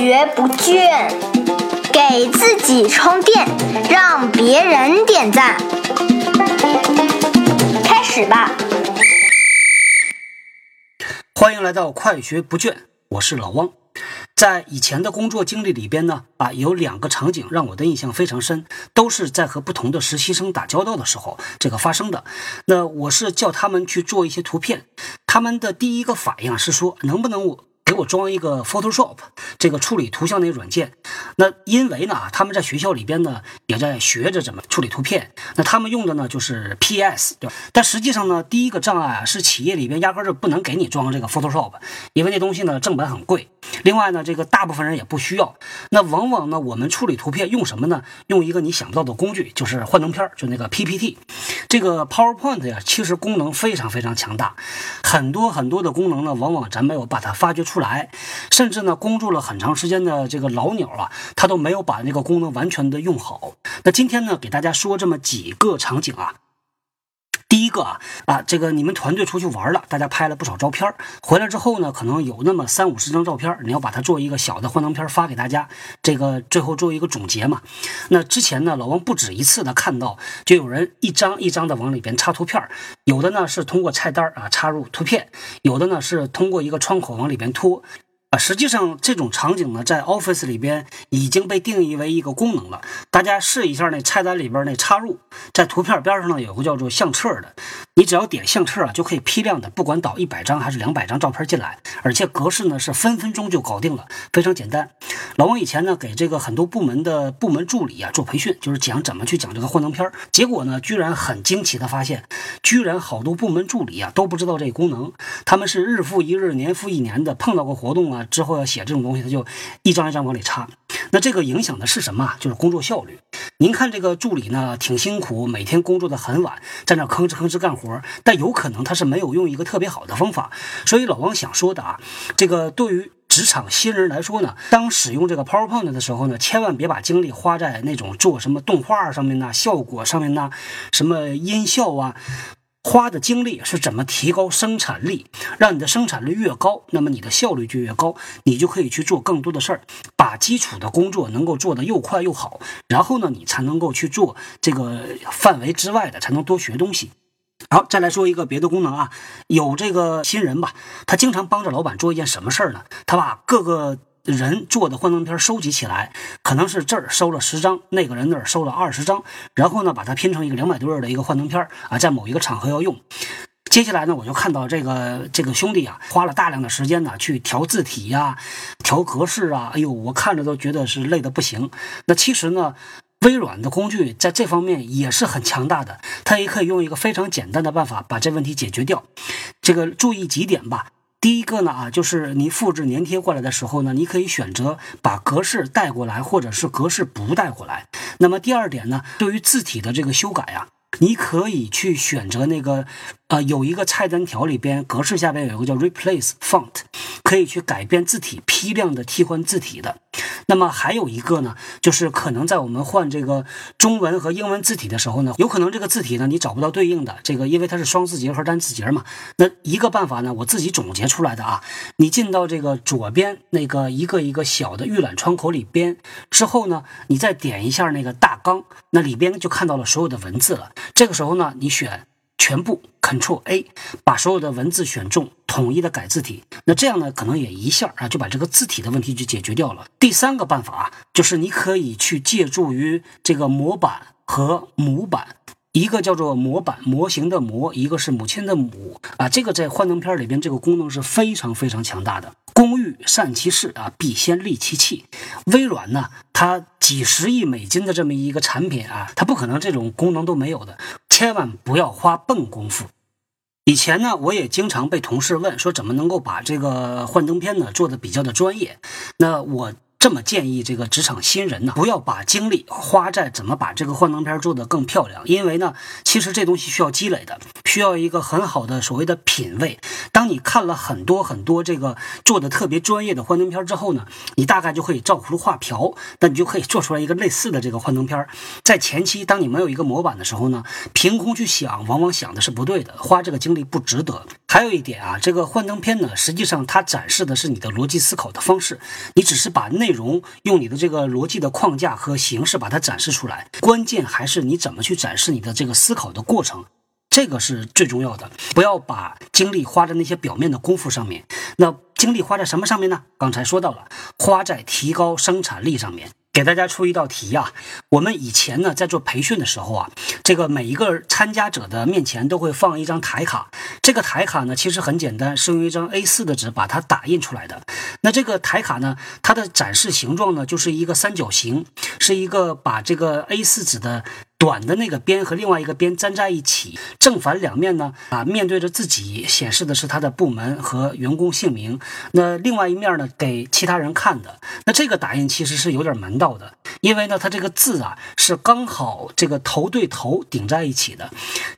学不倦，给自己充电，让别人点赞。开始吧！欢迎来到快学不倦，我是老汪。在以前的工作经历里边呢，啊，有两个场景让我的印象非常深，都是在和不同的实习生打交道的时候这个发生的。那我是叫他们去做一些图片，他们的第一个反应是说，能不能我。给我装一个 Photoshop 这个处理图像的软件。那因为呢，他们在学校里边呢也在学着怎么处理图片。那他们用的呢就是 PS，对吧？但实际上呢，第一个障碍啊是企业里边压根就不能给你装这个 Photoshop，因为那东西呢正版很贵。另外呢，这个大部分人也不需要。那往往呢，我们处理图片用什么呢？用一个你想不到的工具，就是幻灯片，就那个 PPT。这个 PowerPoint 呀，其实功能非常非常强大，很多很多的功能呢，往往咱没有把它发掘出。来甚至呢，工作了很长时间的这个老鸟啊，他都没有把那个功能完全的用好。那今天呢，给大家说这么几个场景啊。第一个啊啊，这个你们团队出去玩了，大家拍了不少照片，回来之后呢，可能有那么三五十张照片，你要把它做一个小的幻灯片发给大家，这个最后做一个总结嘛。那之前呢，老王不止一次的看到，就有人一张一张的往里边插图片，有的呢是通过菜单啊插入图片，有的呢是通过一个窗口往里边拖。啊，实际上这种场景呢，在 Office 里边已经被定义为一个功能了。大家试一下那菜单里边那插入，在图片边上呢有个叫做相册的，你只要点相册啊，就可以批量的，不管导一百张还是两百张照片进来，而且格式呢是分分钟就搞定了，非常简单。老王以前呢给这个很多部门的部门助理啊做培训，就是讲怎么去讲这个幻灯片，结果呢居然很惊奇的发现，居然好多部门助理啊都不知道这个功能，他们是日复一日、年复一年的碰到过活动啊。之后要写这种东西，他就一张一张往里插。那这个影响的是什么？就是工作效率。您看这个助理呢，挺辛苦，每天工作的很晚，在那吭哧吭哧干活。但有可能他是没有用一个特别好的方法。所以老王想说的啊，这个对于职场新人来说呢，当使用这个 PowerPoint 的时候呢，千万别把精力花在那种做什么动画上面呐、效果上面呐、什么音效啊。花的精力是怎么提高生产力？让你的生产率越高，那么你的效率就越高，你就可以去做更多的事儿，把基础的工作能够做得又快又好。然后呢，你才能够去做这个范围之外的，才能多学东西。好，再来说一个别的功能啊，有这个新人吧，他经常帮着老板做一件什么事儿呢？他把各个。人做的幻灯片收集起来，可能是这儿收了十张，那个人那儿收了二十张，然后呢，把它拼成一个两百多页的一个幻灯片啊，在某一个场合要用。接下来呢，我就看到这个这个兄弟啊，花了大量的时间呢，去调字体呀，调格式啊，哎呦，我看着都觉得是累得不行。那其实呢，微软的工具在这方面也是很强大的，它也可以用一个非常简单的办法把这问题解决掉。这个注意几点吧。第一个呢啊，就是你复制粘贴过来的时候呢，你可以选择把格式带过来，或者是格式不带过来。那么第二点呢，对于字体的这个修改啊，你可以去选择那个，呃，有一个菜单条里边格式下边有一个叫 Replace Font，可以去改变字体，批量的替换字体的。那么还有一个呢，就是可能在我们换这个中文和英文字体的时候呢，有可能这个字体呢你找不到对应的这个，因为它是双字节和单字节嘛。那一个办法呢，我自己总结出来的啊，你进到这个左边那个一个一个小的预览窗口里边之后呢，你再点一下那个大纲，那里边就看到了所有的文字了。这个时候呢，你选。全部 Ctrl A，把所有的文字选中，统一的改字体。那这样呢，可能也一下啊就把这个字体的问题就解决掉了。第三个办法啊，就是你可以去借助于这个模板和模板，一个叫做模板模型的模，一个是母亲的母啊。这个在幻灯片里边，这个功能是非常非常强大的。工欲善其事啊，必先利其器。微软呢，它几十亿美金的这么一个产品啊，它不可能这种功能都没有的。千万不要花笨功夫。以前呢，我也经常被同事问说，怎么能够把这个幻灯片呢做的比较的专业？那我。这么建议这个职场新人呢，不要把精力花在怎么把这个幻灯片做得更漂亮，因为呢，其实这东西需要积累的，需要一个很好的所谓的品味。当你看了很多很多这个做的特别专业的幻灯片之后呢，你大概就可以照葫芦画瓢，那你就可以做出来一个类似的这个幻灯片。在前期，当你没有一个模板的时候呢，凭空去想，往往想的是不对的，花这个精力不值得。还有一点啊，这个幻灯片呢，实际上它展示的是你的逻辑思考的方式，你只是把内容用你的这个逻辑的框架和形式把它展示出来，关键还是你怎么去展示你的这个思考的过程，这个是最重要的。不要把精力花在那些表面的功夫上面，那精力花在什么上面呢？刚才说到了，花在提高生产力上面。给大家出一道题啊，我们以前呢在做培训的时候啊，这个每一个参加者的面前都会放一张台卡，这个台卡呢其实很简单，是用一张 A4 的纸把它打印出来的。那这个台卡呢，它的展示形状呢就是一个三角形，是一个把这个 A4 纸的。短的那个边和另外一个边粘在一起，正反两面呢啊，面对着自己显示的是他的部门和员工姓名，那另外一面呢给其他人看的。那这个打印其实是有点门道的，因为呢它这个字啊是刚好这个头对头顶在一起的，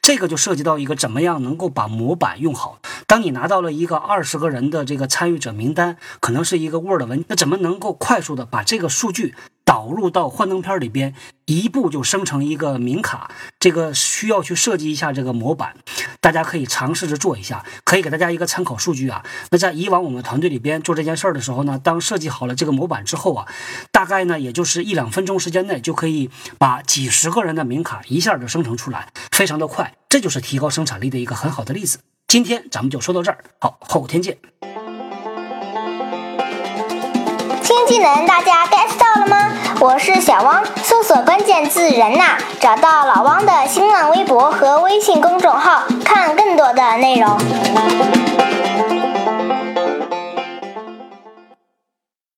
这个就涉及到一个怎么样能够把模板用好。当你拿到了一个二十个人的这个参与者名单，可能是一个 Word 文，那怎么能够快速的把这个数据？导入到幻灯片里边，一步就生成一个名卡。这个需要去设计一下这个模板，大家可以尝试着做一下，可以给大家一个参考数据啊。那在以往我们团队里边做这件事儿的时候呢，当设计好了这个模板之后啊，大概呢也就是一两分钟时间内就可以把几十个人的名卡一下就生成出来，非常的快。这就是提高生产力的一个很好的例子。今天咱们就说到这儿，好，后天见。技能大家 get 到了吗？我是小汪，搜索关键字“人呐”，找到老汪的新浪微博和微信公众号，看更多的内容。